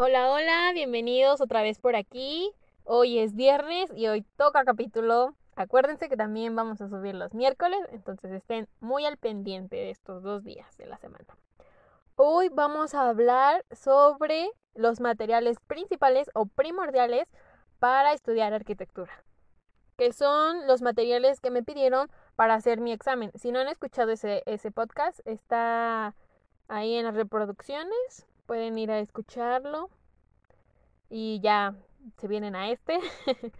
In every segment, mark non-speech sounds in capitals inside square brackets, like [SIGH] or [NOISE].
Hola, hola, bienvenidos otra vez por aquí. Hoy es viernes y hoy toca capítulo. Acuérdense que también vamos a subir los miércoles, entonces estén muy al pendiente de estos dos días de la semana. Hoy vamos a hablar sobre los materiales principales o primordiales para estudiar arquitectura, que son los materiales que me pidieron para hacer mi examen. Si no han escuchado ese, podcast, está ahí en las reproducciones pueden ir a escucharlo y ya se vienen a este. [LAUGHS]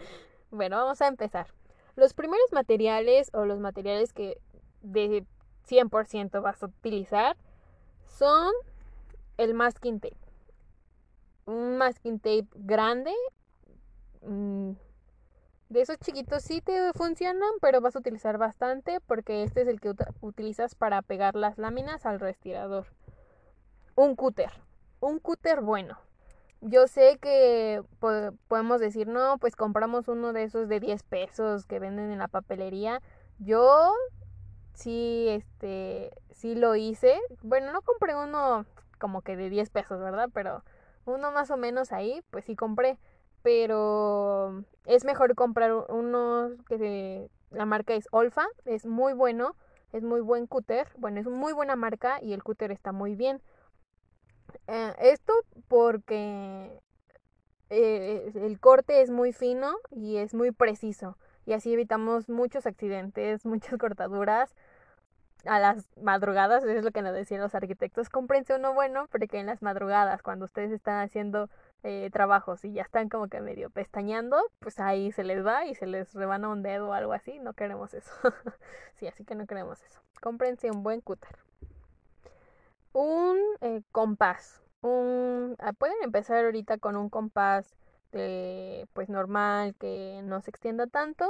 bueno, vamos a empezar. Los primeros materiales o los materiales que de 100% vas a utilizar son el masking tape. Un masking tape grande. Mm, de esos chiquitos sí te funcionan, pero vas a utilizar bastante porque este es el que utilizas para pegar las láminas al respirador. Un cúter un cúter bueno. Yo sé que podemos decir, no, pues compramos uno de esos de 10 pesos que venden en la papelería. Yo sí, este, sí lo hice. Bueno, no compré uno como que de 10 pesos, ¿verdad? Pero uno más o menos ahí, pues sí compré. Pero es mejor comprar uno que la marca es Olfa, es muy bueno, es muy buen cúter. Bueno, es muy buena marca y el cúter está muy bien. Eh, esto porque eh, el corte es muy fino y es muy preciso y así evitamos muchos accidentes, [LAUGHS] muchas cortaduras a las madrugadas, eso es lo que nos decían los arquitectos, cómprense uno bueno porque en las madrugadas cuando ustedes están haciendo eh, trabajos y ya están como que medio pestañando, pues ahí se les va y se les rebana un dedo o algo así, no queremos eso. [LAUGHS] sí, así que no queremos eso. Cómprense un buen cúter un eh, compás. Ah, pueden empezar ahorita con un compás de, pues normal que no se extienda tanto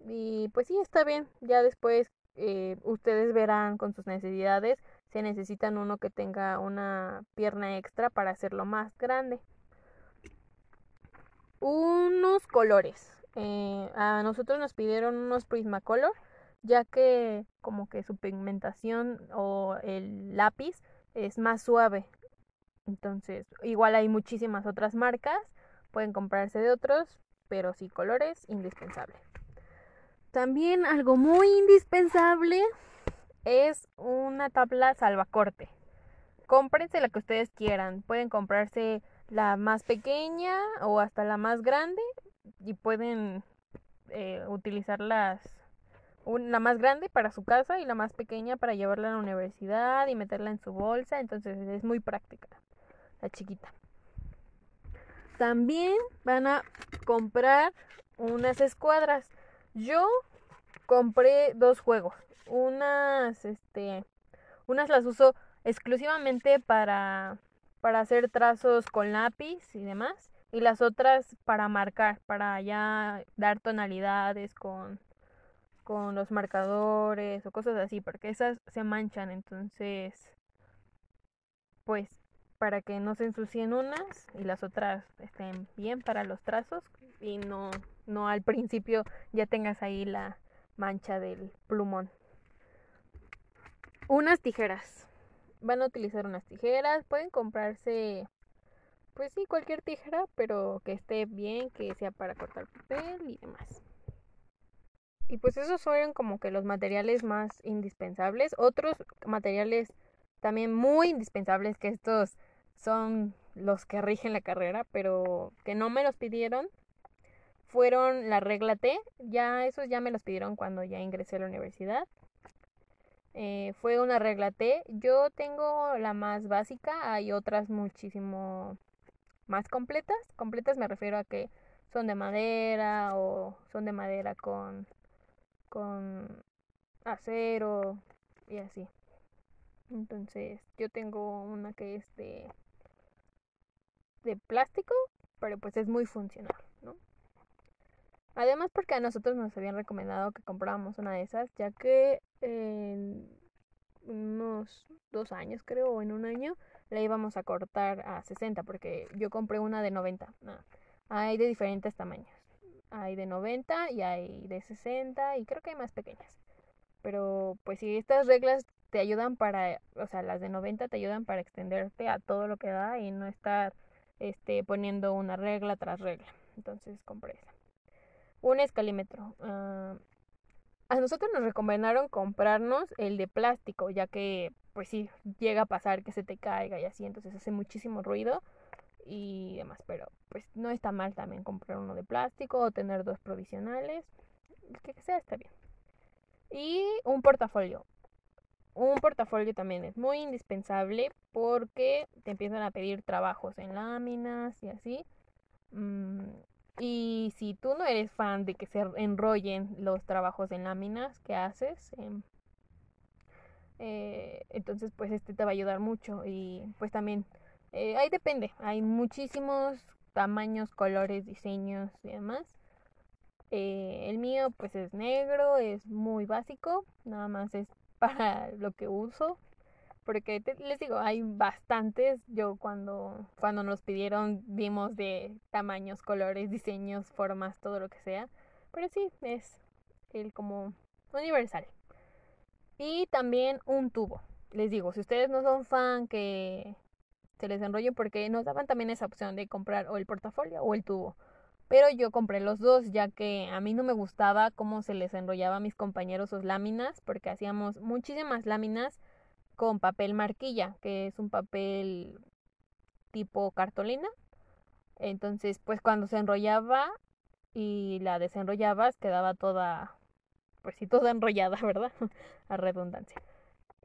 y pues sí está bien ya después eh, ustedes verán con sus necesidades si necesitan uno que tenga una pierna extra para hacerlo más grande unos colores eh, a nosotros nos pidieron unos Prismacolor ya que como que su pigmentación o el lápiz es más suave. Entonces, igual hay muchísimas otras marcas, pueden comprarse de otros, pero sí colores, indispensable. También algo muy indispensable es una tabla salvacorte. Cómprense la que ustedes quieran. Pueden comprarse la más pequeña o hasta la más grande y pueden eh, utilizar las la más grande para su casa y la más pequeña para llevarla a la universidad y meterla en su bolsa, entonces es muy práctica, la chiquita. También van a comprar unas escuadras. Yo compré dos juegos. Unas, este, unas las uso exclusivamente para, para hacer trazos con lápiz y demás. Y las otras para marcar, para ya dar tonalidades con con los marcadores o cosas así, porque esas se manchan, entonces, pues, para que no se ensucien unas y las otras estén bien para los trazos y no, no al principio ya tengas ahí la mancha del plumón. Unas tijeras. Van a utilizar unas tijeras, pueden comprarse pues sí, cualquier tijera, pero que esté bien, que sea para cortar papel y demás. Y pues esos fueron como que los materiales más indispensables. Otros materiales también muy indispensables, que estos son los que rigen la carrera, pero que no me los pidieron, fueron la regla T. Ya esos ya me los pidieron cuando ya ingresé a la universidad. Eh, fue una regla T. Yo tengo la más básica, hay otras muchísimo más completas. Completas me refiero a que son de madera o son de madera con con acero y así. Entonces, yo tengo una que es de, de plástico, pero pues es muy funcional, ¿no? Además porque a nosotros nos habían recomendado que compráramos una de esas, ya que en unos dos años creo, o en un año, la íbamos a cortar a 60, porque yo compré una de 90. hay de diferentes tamaños. Hay de 90 y hay de 60 y creo que hay más pequeñas. Pero pues si estas reglas te ayudan para, o sea, las de 90 te ayudan para extenderte a todo lo que da y no estar este, poniendo una regla tras regla. Entonces compré esa. Un escalímetro. Ah, a nosotros nos recomendaron comprarnos el de plástico, ya que pues sí, llega a pasar que se te caiga y así, entonces hace muchísimo ruido y demás, pero pues no está mal también comprar uno de plástico o tener dos provisionales, que sea está bien. Y un portafolio. Un portafolio también es muy indispensable porque te empiezan a pedir trabajos en láminas y así. Mm, y si tú no eres fan de que se enrollen los trabajos en láminas que haces, em, eh, entonces pues este te va a ayudar mucho. Y pues también, eh, ahí depende, hay muchísimos tamaños, colores, diseños y demás. Eh, el mío pues es negro, es muy básico, nada más es [LAUGHS] para lo que uso. Porque les digo, hay bastantes. Yo cuando, cuando nos pidieron vimos de tamaños, colores, diseños, formas, todo lo que sea. Pero sí, es el como universal. Y también un tubo. Les digo, si ustedes no son fan que se les enrolle porque nos daban también esa opción de comprar o el portafolio o el tubo. Pero yo compré los dos ya que a mí no me gustaba cómo se les enrollaba a mis compañeros sus láminas porque hacíamos muchísimas láminas con papel marquilla, que es un papel tipo cartolina. Entonces, pues cuando se enrollaba y la desenrollabas quedaba toda, pues sí, toda [LAUGHS] enrollada, ¿verdad? [LAUGHS] a redundancia.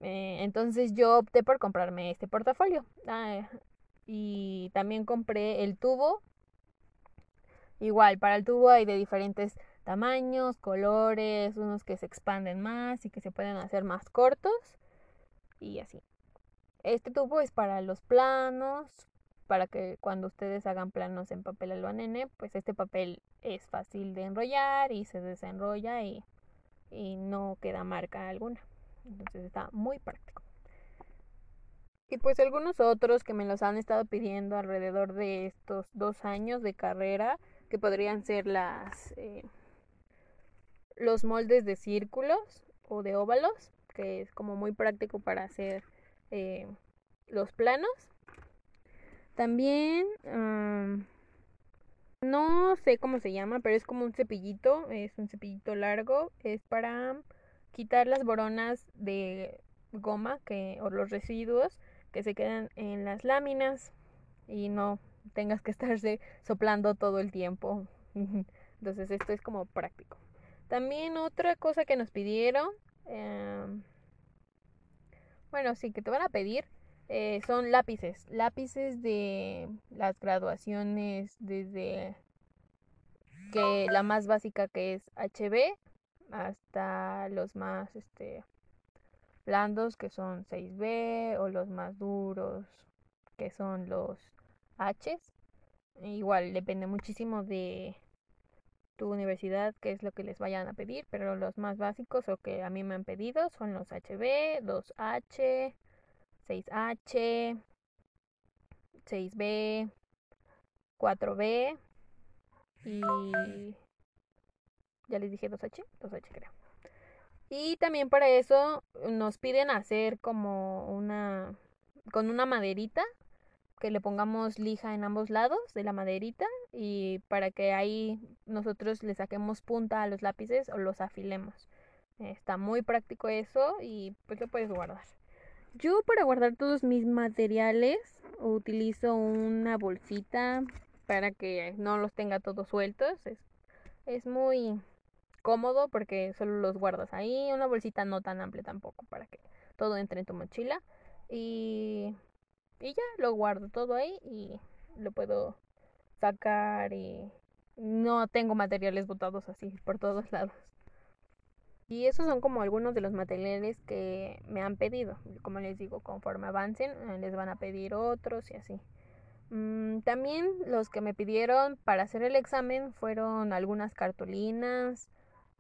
Eh, entonces yo opté por comprarme este portafolio. Ah, y también compré el tubo Igual, para el tubo hay de diferentes tamaños, colores, unos que se expanden más y que se pueden hacer más cortos y así. Este tubo es para los planos, para que cuando ustedes hagan planos en papel albanene, pues este papel es fácil de enrollar y se desenrolla y, y no queda marca alguna. Entonces está muy práctico. Y pues algunos otros que me los han estado pidiendo alrededor de estos dos años de carrera que podrían ser las eh, los moldes de círculos o de óvalos, que es como muy práctico para hacer eh, los planos. También no sé cómo se llama, pero es como un cepillito, es un cepillito largo, es para quitar las boronas de goma que o los residuos que se quedan en las láminas y no tengas que [LAUGHS] estarse soplando todo el tiempo. [LAUGHS] Entonces esto es como práctico. También otra cosa que nos pidieron, em, bueno, sí, que te van a pedir, eh, son lápices. Lápices de las graduaciones desde que la más básica que es HB hasta los más este blandos que son 6B o los más duros que son los H. Igual depende muchísimo de tu universidad, qué es lo que les vayan a pedir, pero los más básicos o que a mí me han pedido son los HB, 2H, 6H, 6B, 4B y ya les dije 2H, 2H creo. Y también para eso nos piden hacer como una con una maderita que le pongamos lija en ambos lados de la maderita y para que ahí nosotros le saquemos punta a los lápices o los afilemos. Está muy práctico eso y pues lo puedes guardar. Yo para guardar todos mis materiales utilizo una bolsita para que no los tenga todos sueltos. Es, es muy cómodo porque solo los guardas ahí. Una bolsita no tan amplia tampoco para que todo entre en tu mochila. Y y ya lo guardo todo ahí y lo puedo sacar y no tengo materiales botados así por todos lados. Y esos son como algunos de los materiales que me han pedido. Como les digo, conforme avancen, eh, les van a pedir otros y así. Mm, también los que me pidieron para hacer el examen fueron algunas cartulinas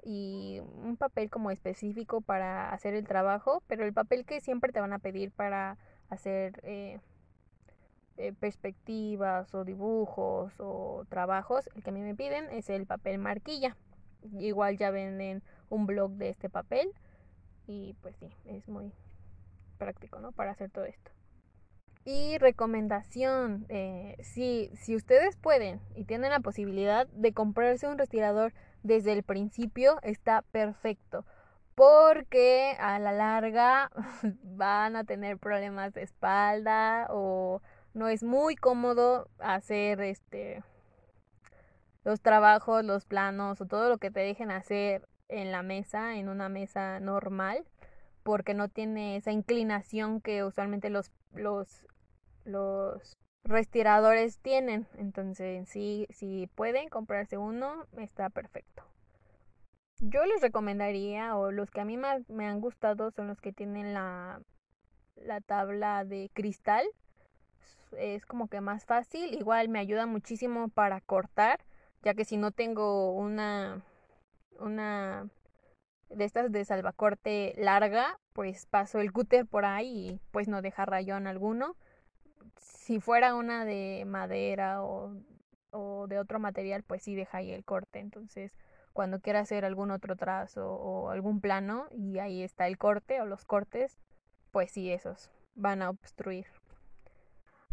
y un papel como específico para hacer el trabajo, pero el papel que siempre te van a pedir para hacer eh, eh, perspectivas o dibujos o trabajos, el que a mí me piden es el papel marquilla. Igual ya venden un blog de este papel y pues sí, es muy práctico, ¿no? Para hacer todo esto. Y recomendación, eh, si, si ustedes pueden y tienen la posibilidad de comprarse un respirador desde el principio, está perfecto. Porque a la larga [LAUGHS] van a tener problemas de espalda o no es muy cómodo hacer este los trabajos, los planos o todo lo que te dejen hacer en la mesa, en una mesa normal, porque no tiene esa inclinación que usualmente los, los, los respiradores tienen. Entonces, si, si pueden comprarse uno, está perfecto. Yo les recomendaría, o los que a mí más me han gustado son los que tienen la, la tabla de cristal. Es como que más fácil. Igual me ayuda muchísimo para cortar, ya que si no tengo una una de estas de salvacorte larga, pues paso el cúter por ahí y pues no deja rayón alguno. Si fuera una de madera o, o de otro material, pues sí deja ahí el corte. Entonces, cuando quiera hacer algún otro trazo o algún plano y ahí está el corte o los cortes, pues sí, esos van a obstruir.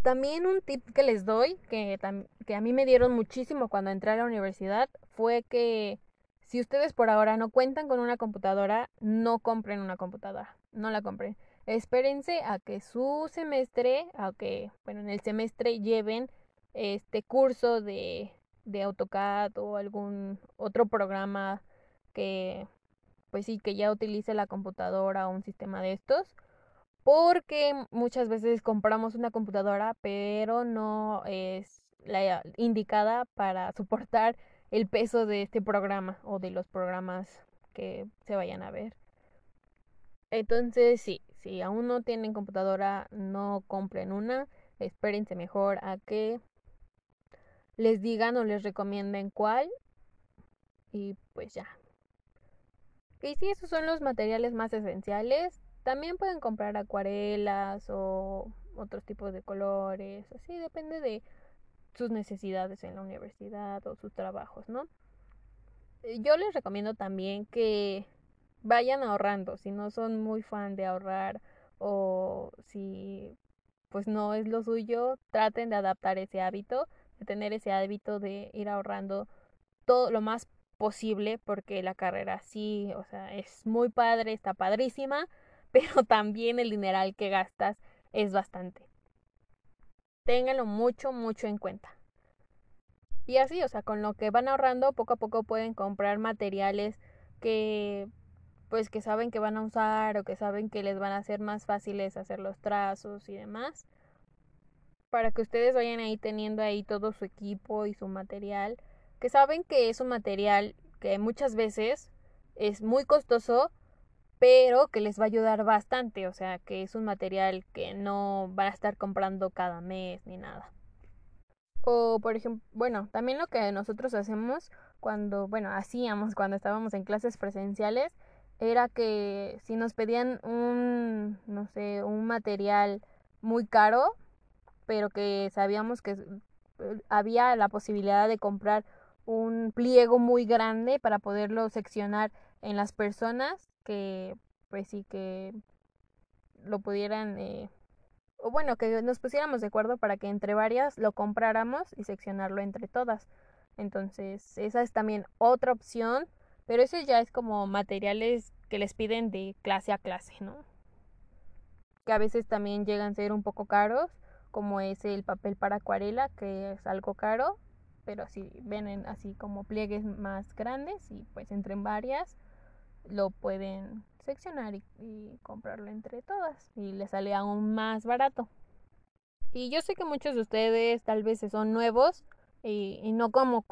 También un tip que les doy, que, que a mí me dieron muchísimo cuando entré a la universidad, fue que si ustedes por ahora no cuentan con una computadora, no compren una computadora, no la compren. Espérense a que su semestre, a que, bueno, en el semestre lleven este curso de, de AutoCAD o algún otro programa que, pues sí, que ya utilice la computadora o un sistema de estos. Porque muchas veces compramos una computadora, pero no es la indicada para soportar el peso de este programa o de los programas que se vayan a ver. Entonces, sí, si aún no tienen computadora, no compren una. Espérense mejor a que les digan o les recomienden cuál. Y pues ya. Y si esos son los materiales más esenciales, también pueden comprar acuarelas o otros tipos de colores. Así depende de sus necesidades en la universidad o sus trabajos, ¿no? Yo les recomiendo también que vayan ahorrando, si no son muy fan de ahorrar o si pues no es lo suyo, traten de adaptar ese hábito, de tener ese hábito de ir ahorrando todo lo más posible porque la carrera sí, o sea, es muy padre, está padrísima, [LAUGHS] pero también el dineral que gastas es bastante. Ténganlo mucho, mucho en cuenta. Y así, o sea, con lo que van ahorrando, poco a poco pueden comprar materiales que pues que saben que van a usar o que saben que les van a hacer más fáciles hacer los trazos y demás. Para que ustedes vayan ahí teniendo ahí todo su equipo y su material. Que saben que es un material que muchas veces es muy costoso, pero que les va a ayudar bastante, o sea, que es un material que no van a estar comprando cada mes ni nada. O, por ejemplo, bueno, también lo que nosotros hacemos cuando, bueno, hacíamos cuando estábamos en clases presenciales, era que si nos pedían un, no sé, un material muy caro, pero que sabíamos que eh, había la posibilidad de comprar un pliego muy grande para poderlo seccionar en las personas que pues sí que lo pudieran eh, o bueno que nos pusiéramos de acuerdo para que entre varias lo compráramos y seccionarlo entre todas. Entonces esa es también otra opción pero eso ya es como materiales que les piden de clase a clase no que a veces también llegan a ser un poco caros como es el papel para acuarela que es algo caro pero si ven así como pliegues más grandes y pues entre varias lo pueden seccionar y, comprarlo entre todas y les sale aún más barato. Y yo sé que muchos de ustedes tal vez son nuevos y, no como,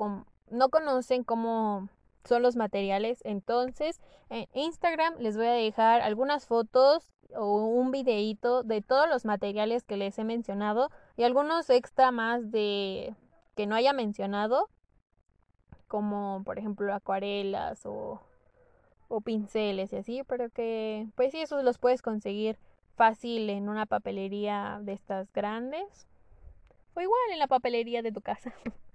no conocen cómo son los materiales. Entonces, en Instagram les voy a dejar algunas fotos o un videíto de todos los materiales que les he mencionado y algunos extra más de que no haya mencionado, como por ejemplo acuarelas o, o pinceles y así, pero que pues sí, esos los puedes conseguir fácil en una papelería de estas grandes o igual en la papelería de tu casa. [LAUGHS]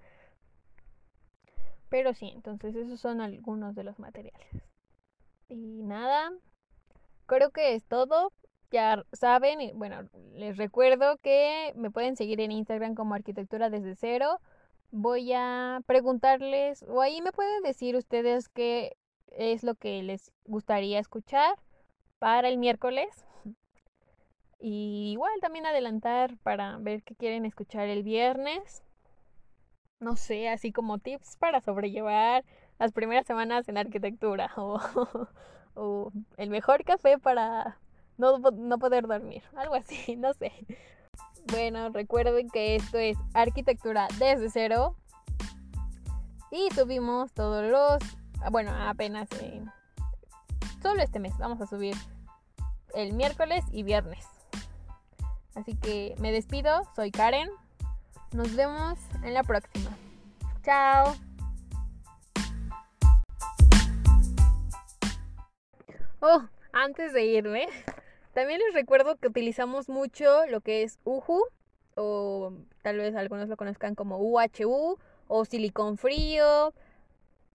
Pero sí, entonces esos son algunos de los materiales. Y nada, creo que es todo. Ya saben, y bueno, les recuerdo que me pueden seguir en Instagram como arquitectura desde cero. Voy a preguntarles, o ahí me pueden decir ustedes qué es lo que les gustaría escuchar para el miércoles. Y igual también adelantar para ver qué quieren escuchar el viernes no sé, así como tips para sobrellevar las primeras semanas en arquitectura [LAUGHS] o, el mejor café para no, no poder dormir, algo así, [LAUGHS] no sé. Bueno, recuerden que esto es arquitectura desde cero y subimos todos los, bueno, apenas en, solo este mes vamos a subir el miércoles y viernes. Así que me despido, soy Karen. Nos vemos en la próxima. Chao. Oh, antes de irme, también les recuerdo que utilizamos mucho lo que es UHU, o tal vez algunos lo conozcan como UHU o silicón frío.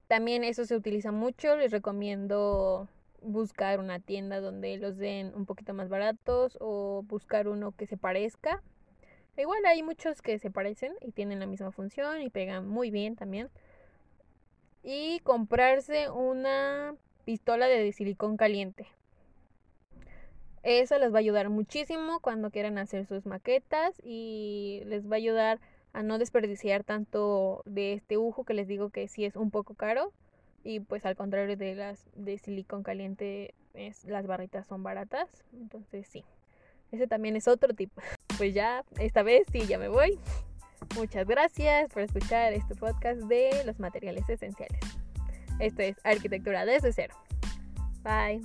También eso se utiliza mucho. Les recomiendo buscar una tienda donde los den un poquito más baratos o buscar uno que se parezca. Igual hay muchos que se parecen y tienen la misma función y pegan muy bien también. Y comprarse una pistola de silicón caliente. Eso les va a ayudar muchísimo cuando quieran hacer sus maquetas y les va a ayudar a no desperdiciar tanto de este ujo que les digo que sí es un poco caro y pues al contrario de las de silicón caliente las barritas son baratas entonces sí ese también es otro tipo [LAUGHS] pues ya, esta vez sí, ya me voy. Muchas gracias por escuchar este podcast de los materiales esenciales. Esto es arquitectura desde cero. Bye.